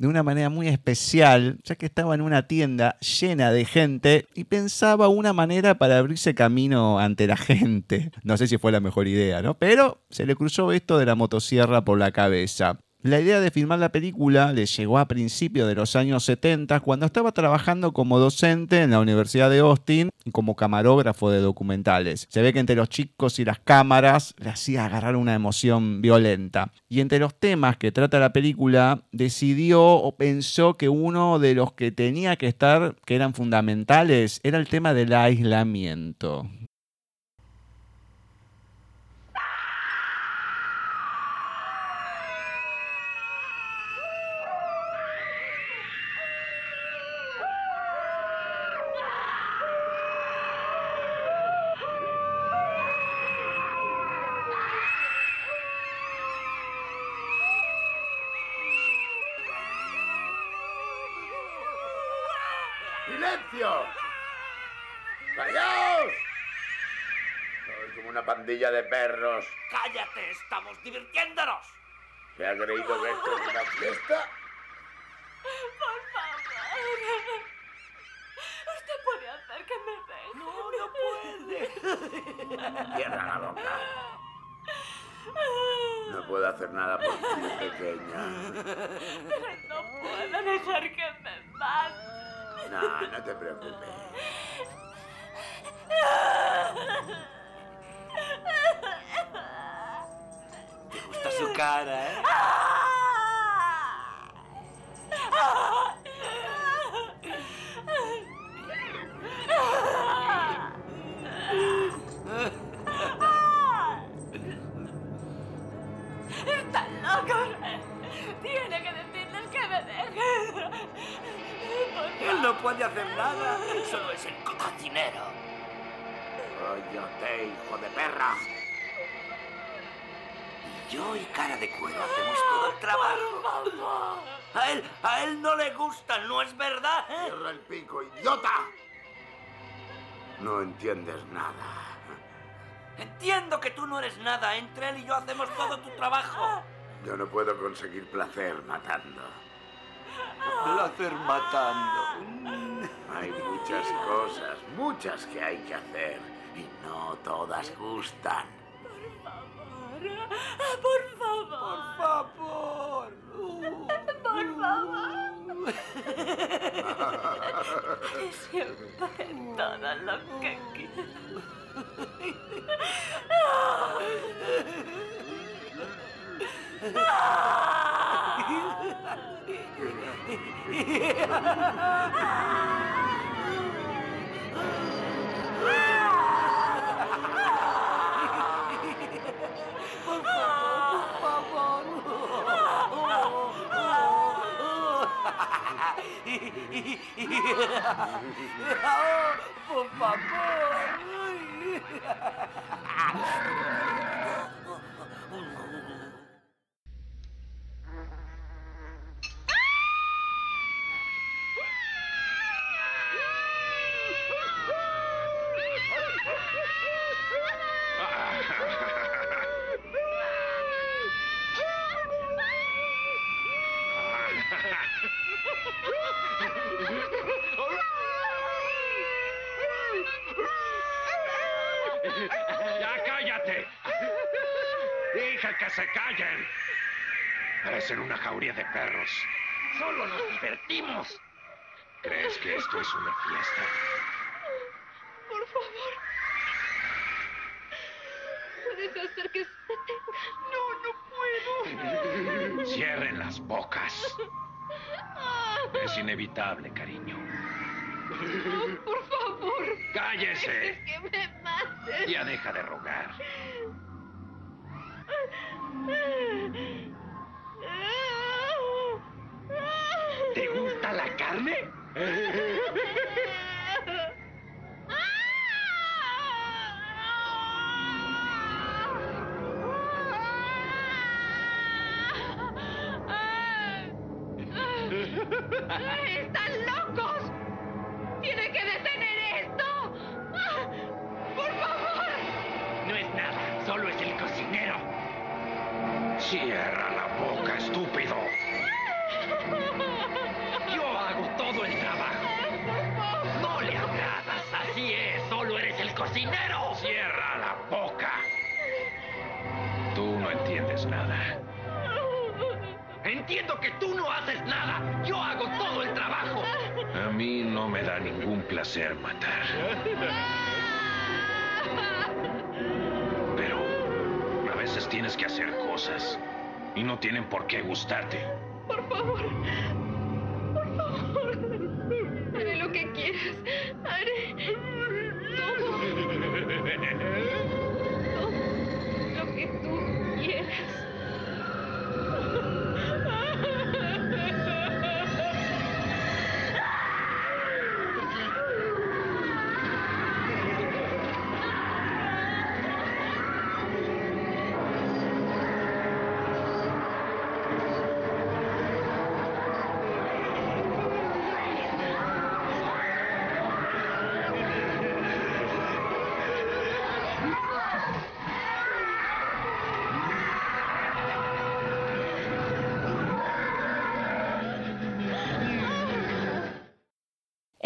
de una manera muy especial, ya que estaba en una tienda llena de gente y pensaba una manera para abrirse camino ante la gente. No sé si fue la mejor idea, ¿no? Pero se le cruzó esto de la motosierra por la cabeza. La idea de filmar la película le llegó a principios de los años 70 cuando estaba trabajando como docente en la Universidad de Austin como camarógrafo de documentales. Se ve que entre los chicos y las cámaras le hacía agarrar una emoción violenta. Y entre los temas que trata la película decidió o pensó que uno de los que tenía que estar, que eran fundamentales, era el tema del aislamiento. ¡Silencio! ¡Largaos! Sois como una pandilla de perros. ¡Cállate! ¡Estamos divirtiéndonos! ¿Se ha creído que esto es una fiesta? Por favor. Usted puede hacer que me deje. No, no puede. Cierra la boca. No puedo hacer nada por ti, pequeña. Pero no puedo dejar que me mate. No, no te preocupes. su cara, eh? Está loco. Tiene que decirles que me deje. Por Él no puede hacer nada. Solo es el co- cocinero. Cállate, hijo de perra. Yo y cara de cuero hacemos todo el trabajo. A él, a él no le gustan, ¿no es verdad? eh? Cierra el pico, idiota. No entiendes nada. Entiendo que tú no eres nada. Entre él y yo hacemos todo tu trabajo. Yo no puedo conseguir placer matando. Placer matando. Hay muchas cosas, muchas que hay que hacer. Y no todas gustan. Por favor. Por favor. Por favor. Siempre todo lo que quiero. por favor. Callen! Parecen una jauría de perros. Solo nos divertimos. ¿Crees que esto es una fiesta? Por favor. Puedes hacer que se detenga. No, no puedo. Cierren las bocas. Es inevitable, cariño. Oh, por favor. ¡Cállese!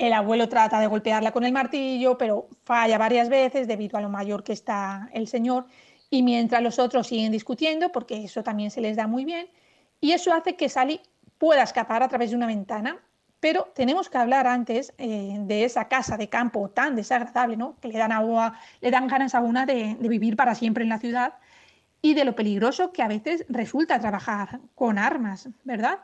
El abuelo trata de golpearla con el martillo, pero falla varias veces debido a lo mayor que está el señor. Y mientras los otros siguen discutiendo, porque eso también se les da muy bien, y eso hace que Sally pueda escapar a través de una ventana. Pero tenemos que hablar antes eh, de esa casa de campo tan desagradable, ¿no? que le dan, agua, le dan ganas a una de, de vivir para siempre en la ciudad y de lo peligroso que a veces resulta trabajar con armas, ¿verdad?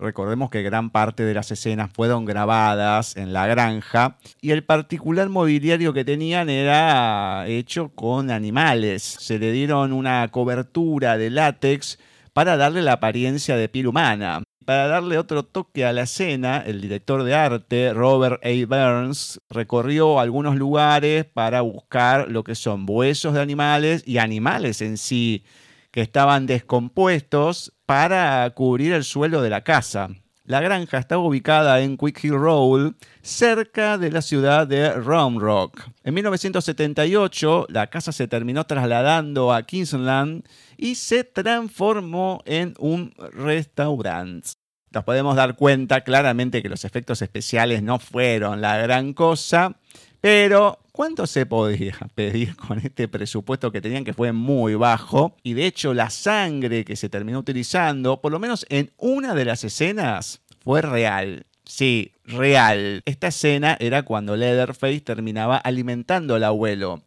Recordemos que gran parte de las escenas fueron grabadas en la granja y el particular mobiliario que tenían era hecho con animales. Se le dieron una cobertura de látex para darle la apariencia de piel humana. Para darle otro toque a la escena, el director de arte, Robert A. Burns, recorrió algunos lugares para buscar lo que son huesos de animales y animales en sí que estaban descompuestos para cubrir el suelo de la casa. La granja estaba ubicada en Quick Hill Road, cerca de la ciudad de Round Rock. En 1978, la casa se terminó trasladando a Kingsland y se transformó en un restaurante. Nos podemos dar cuenta claramente que los efectos especiales no fueron la gran cosa, pero ¿cuánto se podía pedir con este presupuesto que tenían que fue muy bajo? Y de hecho la sangre que se terminó utilizando, por lo menos en una de las escenas, fue real. Sí, real. Esta escena era cuando Leatherface terminaba alimentando al abuelo.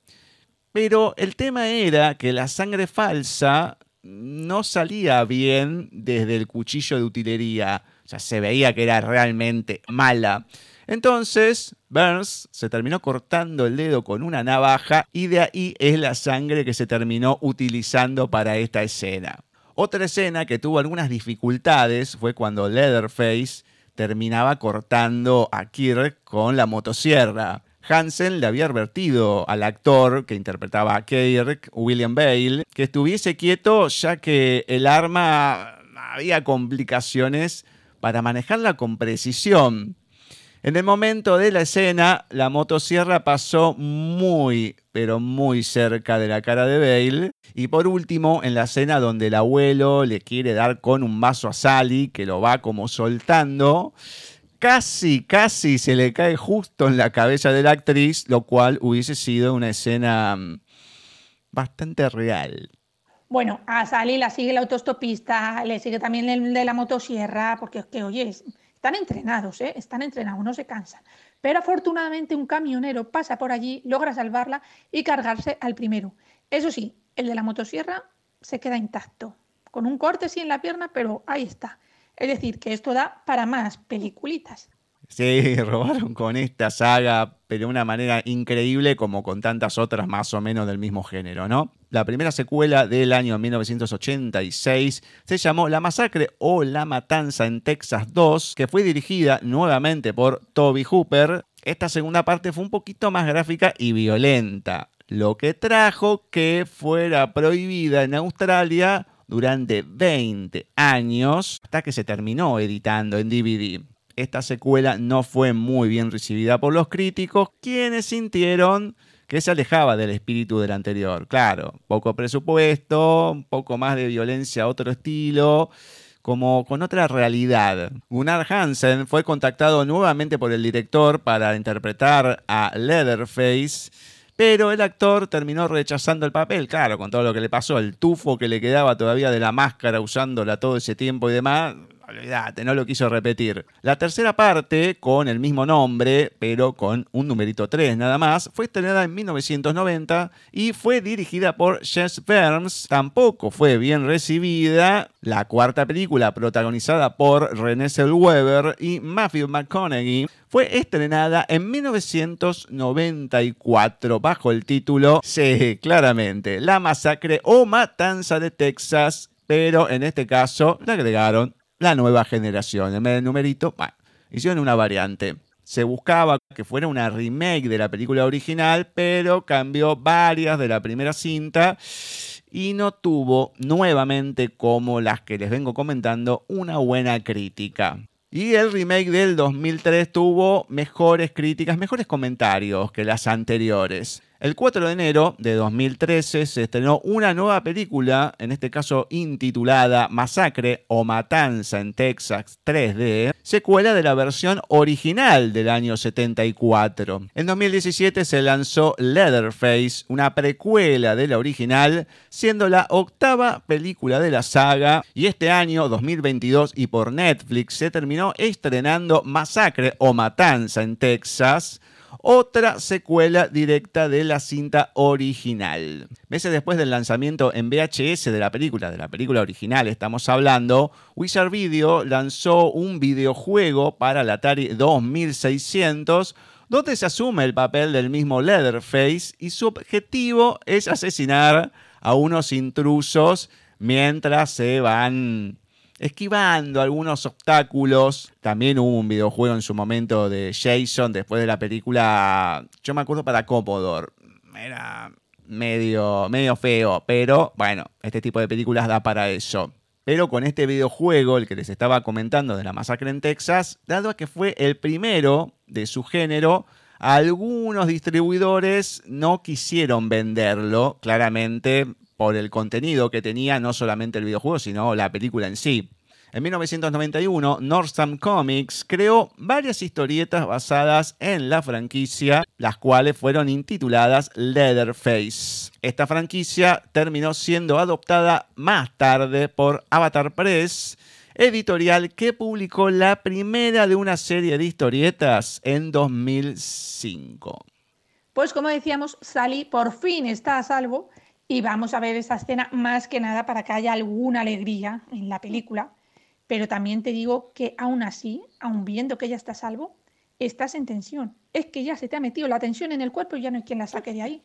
Pero el tema era que la sangre falsa no salía bien desde el cuchillo de utilería. O sea, se veía que era realmente mala. Entonces, Burns se terminó cortando el dedo con una navaja y de ahí es la sangre que se terminó utilizando para esta escena. Otra escena que tuvo algunas dificultades fue cuando Leatherface terminaba cortando a Kirk con la motosierra. Hansen le había advertido al actor que interpretaba a Kirk, William Bale, que estuviese quieto ya que el arma había complicaciones para manejarla con precisión. En el momento de la escena, la motosierra pasó muy, pero muy cerca de la cara de Bale. Y por último, en la escena donde el abuelo le quiere dar con un vaso a Sally, que lo va como soltando, casi, casi se le cae justo en la cabeza de la actriz, lo cual hubiese sido una escena mm, bastante real. Bueno, a Sally la sigue el autostopista, le sigue también el de la motosierra, porque es que, oye, están entrenados, ¿eh? están entrenados, no se cansan. Pero afortunadamente un camionero pasa por allí, logra salvarla y cargarse al primero. Eso sí, el de la motosierra se queda intacto, con un corte sí en la pierna, pero ahí está. Es decir, que esto da para más peliculitas. Sí, robaron con esta saga, pero de una manera increíble como con tantas otras más o menos del mismo género, ¿no? La primera secuela del año 1986 se llamó La Masacre o La Matanza en Texas 2, que fue dirigida nuevamente por Toby Hooper. Esta segunda parte fue un poquito más gráfica y violenta, lo que trajo que fuera prohibida en Australia durante 20 años hasta que se terminó editando en DVD esta secuela no fue muy bien recibida por los críticos, quienes sintieron que se alejaba del espíritu del anterior. Claro, poco presupuesto, un poco más de violencia, otro estilo, como con otra realidad. Gunnar Hansen fue contactado nuevamente por el director para interpretar a Leatherface. Pero el actor terminó rechazando el papel, claro, con todo lo que le pasó, el tufo que le quedaba todavía de la máscara usándola todo ese tiempo y demás, olvídate, no lo quiso repetir. La tercera parte, con el mismo nombre, pero con un numerito 3 nada más, fue estrenada en 1990 y fue dirigida por Jess Burns. Tampoco fue bien recibida. La cuarta película, protagonizada por Renée Zellweger y Matthew McConaughey, fue estrenada en 1994 bajo el título, sí, claramente, La Masacre o Matanza de Texas, pero en este caso le agregaron la nueva generación. En vez del numerito, bueno, hicieron una variante. Se buscaba que fuera una remake de la película original, pero cambió varias de la primera cinta y no tuvo nuevamente, como las que les vengo comentando, una buena crítica. Y el remake del 2003 tuvo mejores críticas, mejores comentarios que las anteriores. El 4 de enero de 2013 se estrenó una nueva película, en este caso intitulada Masacre o Matanza en Texas 3D, secuela de la versión original del año 74. En 2017 se lanzó Leatherface, una precuela de la original, siendo la octava película de la saga, y este año 2022 y por Netflix se terminó estrenando Masacre o Matanza en Texas, otra secuela directa de la cinta original. Meses después del lanzamiento en VHS de la película, de la película original estamos hablando, Wizard Video lanzó un videojuego para la Atari 2600 donde se asume el papel del mismo Leatherface y su objetivo es asesinar a unos intrusos mientras se van esquivando algunos obstáculos. También hubo un videojuego en su momento de Jason después de la película, yo me acuerdo para Commodore. Era medio, medio feo, pero bueno, este tipo de películas da para eso. Pero con este videojuego, el que les estaba comentando de la masacre en Texas, dado a que fue el primero de su género, algunos distribuidores no quisieron venderlo, claramente por el contenido que tenía no solamente el videojuego, sino la película en sí. En 1991, Northstam Comics creó varias historietas basadas en la franquicia, las cuales fueron intituladas Leatherface. Esta franquicia terminó siendo adoptada más tarde por Avatar Press, editorial que publicó la primera de una serie de historietas en 2005. Pues como decíamos, Sally por fin está a salvo y vamos a ver esa escena más que nada para que haya alguna alegría en la película. Pero también te digo que aún así, aún viendo que ella está a salvo, estás en tensión. Es que ya se te ha metido la tensión en el cuerpo y ya no hay quien la saque de ahí.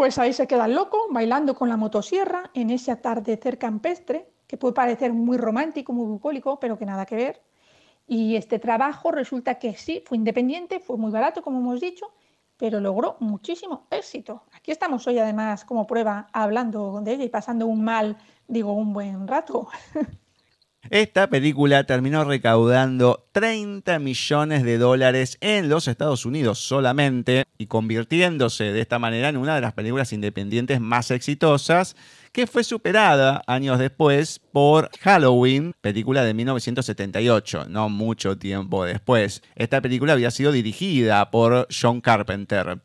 Pues ahí se queda loco, bailando con la motosierra en ese atardecer campestre, que puede parecer muy romántico, muy bucólico, pero que nada que ver. Y este trabajo resulta que sí, fue independiente, fue muy barato, como hemos dicho, pero logró muchísimo éxito. Aquí estamos hoy además como prueba hablando de ella y pasando un mal, digo, un buen rato. Esta película terminó recaudando 30 millones de dólares en los Estados Unidos solamente y convirtiéndose de esta manera en una de las películas independientes más exitosas que fue superada años después por Halloween, película de 1978, no mucho tiempo después. Esta película había sido dirigida por John Carpenter.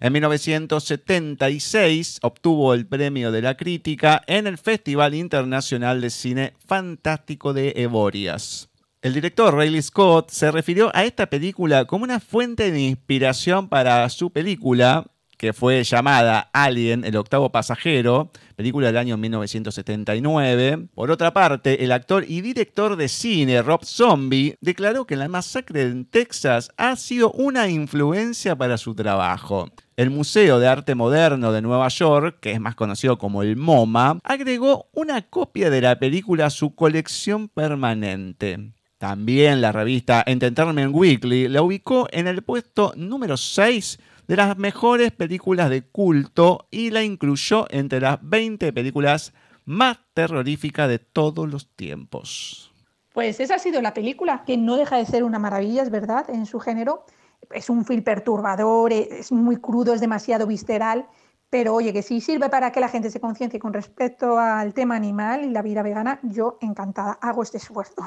En 1976 obtuvo el premio de la crítica en el Festival Internacional de Cine Fantástico de Eborias. El director Rayleigh Scott se refirió a esta película como una fuente de inspiración para su película que fue llamada Alien, el octavo pasajero, película del año 1979. Por otra parte, el actor y director de cine Rob Zombie declaró que la masacre en Texas ha sido una influencia para su trabajo. El Museo de Arte Moderno de Nueva York, que es más conocido como el MoMA, agregó una copia de la película a su colección permanente. También la revista Entertainment Weekly la ubicó en el puesto número 6 de las mejores películas de culto y la incluyó entre las 20 películas más terroríficas de todos los tiempos. Pues esa ha sido la película, que no deja de ser una maravilla, es verdad, en su género. Es un film perturbador, es muy crudo, es demasiado visceral, pero oye, que si sirve para que la gente se conciencie con respecto al tema animal y la vida vegana, yo encantada, hago este esfuerzo.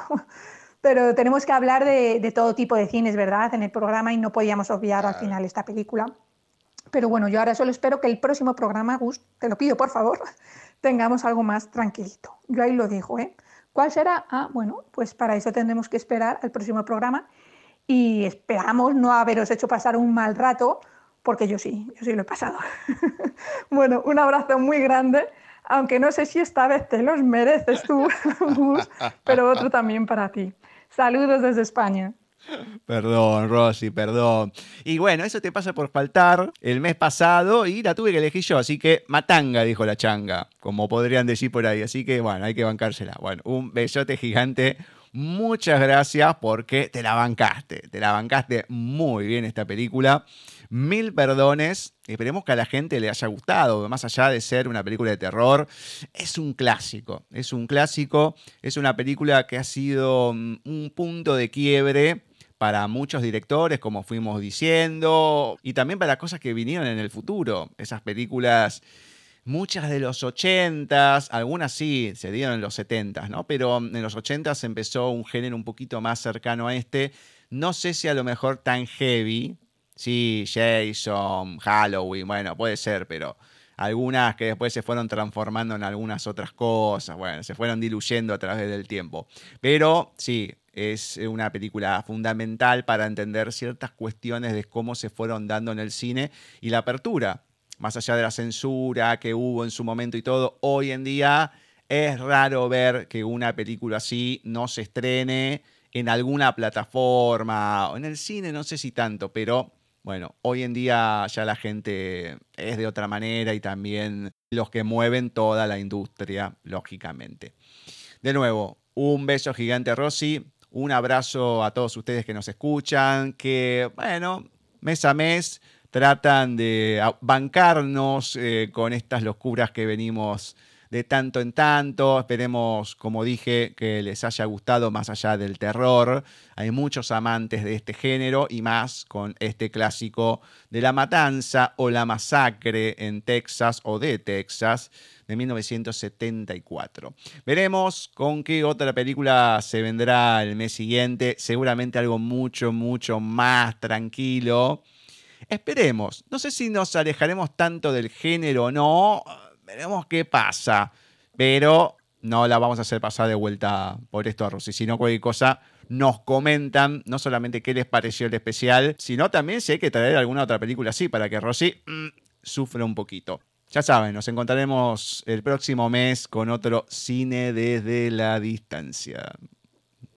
Pero tenemos que hablar de, todo tipo de cines, ¿verdad? En el programa y no podíamos obviar al final esta película. Pero bueno, yo ahora solo espero que el próximo programa, Gus, te lo pido por favor, tengamos algo más tranquilito. Yo ahí lo digo, ¿eh? ¿Cuál será? Ah, bueno, pues para eso tendremos que esperar al próximo programa y esperamos no haberos hecho pasar un mal rato, porque yo sí, yo sí lo he pasado. bueno, un abrazo muy grande, aunque no sé si esta vez te los mereces tú, Gus, pero otro también para ti. Saludos desde España. Perdón, Rosy, perdón. Y bueno, eso te pasa por faltar el mes pasado y la tuve que elegir yo, así que matanga, dijo la changa, como podrían decir por ahí. Así que bueno, hay que bancársela. Bueno, un besote gigante. Muchas gracias porque te la bancaste, te la bancaste muy bien esta película. Mil perdones. Esperemos que a la gente le haya gustado. Más allá de ser una película de terror, es un clásico. Es un clásico. Es una película que ha sido mm, un punto de quiebre para muchos directores, como fuimos diciendo, y también para cosas que vinieron en el futuro. Esas películas muchas de los 80s, algunas sí se dieron en los 70s, ¿no? Pero en los 80s empezó un género un poquito más cercano a este. No sé si a lo mejor tan heavy, Sí, Jason, Halloween, bueno, puede ser, pero algunas que después se fueron transformando en algunas otras cosas, bueno, se fueron diluyendo a través del tiempo. Pero sí, es una película fundamental para entender ciertas cuestiones de cómo se fueron dando en el cine y la apertura. Más allá de la censura que hubo en su momento y todo, hoy en día es raro ver que una película así no se estrene en alguna plataforma o en el cine, no sé si tanto, pero bueno, hoy en día ya la gente es de otra manera y también los que mueven toda la industria, lógicamente. De nuevo, un beso gigante, Rosy. Un abrazo a todos ustedes que nos escuchan, que, bueno, mes a mes tratan de bancarnos eh, con estas locuras que venimos de tanto en tanto. Esperemos, como dije, que les haya gustado más allá del terror. Hay muchos amantes de este género y más con este clásico de la matanza o la masacre en Texas o de Texas de 1974. Veremos con qué otra película se vendrá el mes siguiente. Seguramente algo mucho, mucho más tranquilo. Esperemos. No sé si nos alejaremos tanto del género o no veremos qué pasa. Pero no la vamos a hacer pasar de vuelta por esto a Rosy, sino cualquier cosa nos comentan no solamente qué les pareció el especial, sino también si hay que traer alguna otra película así para que Rosy mm, sufra un poquito. Ya saben, nos encontraremos el próximo mes con otro cine desde la distancia.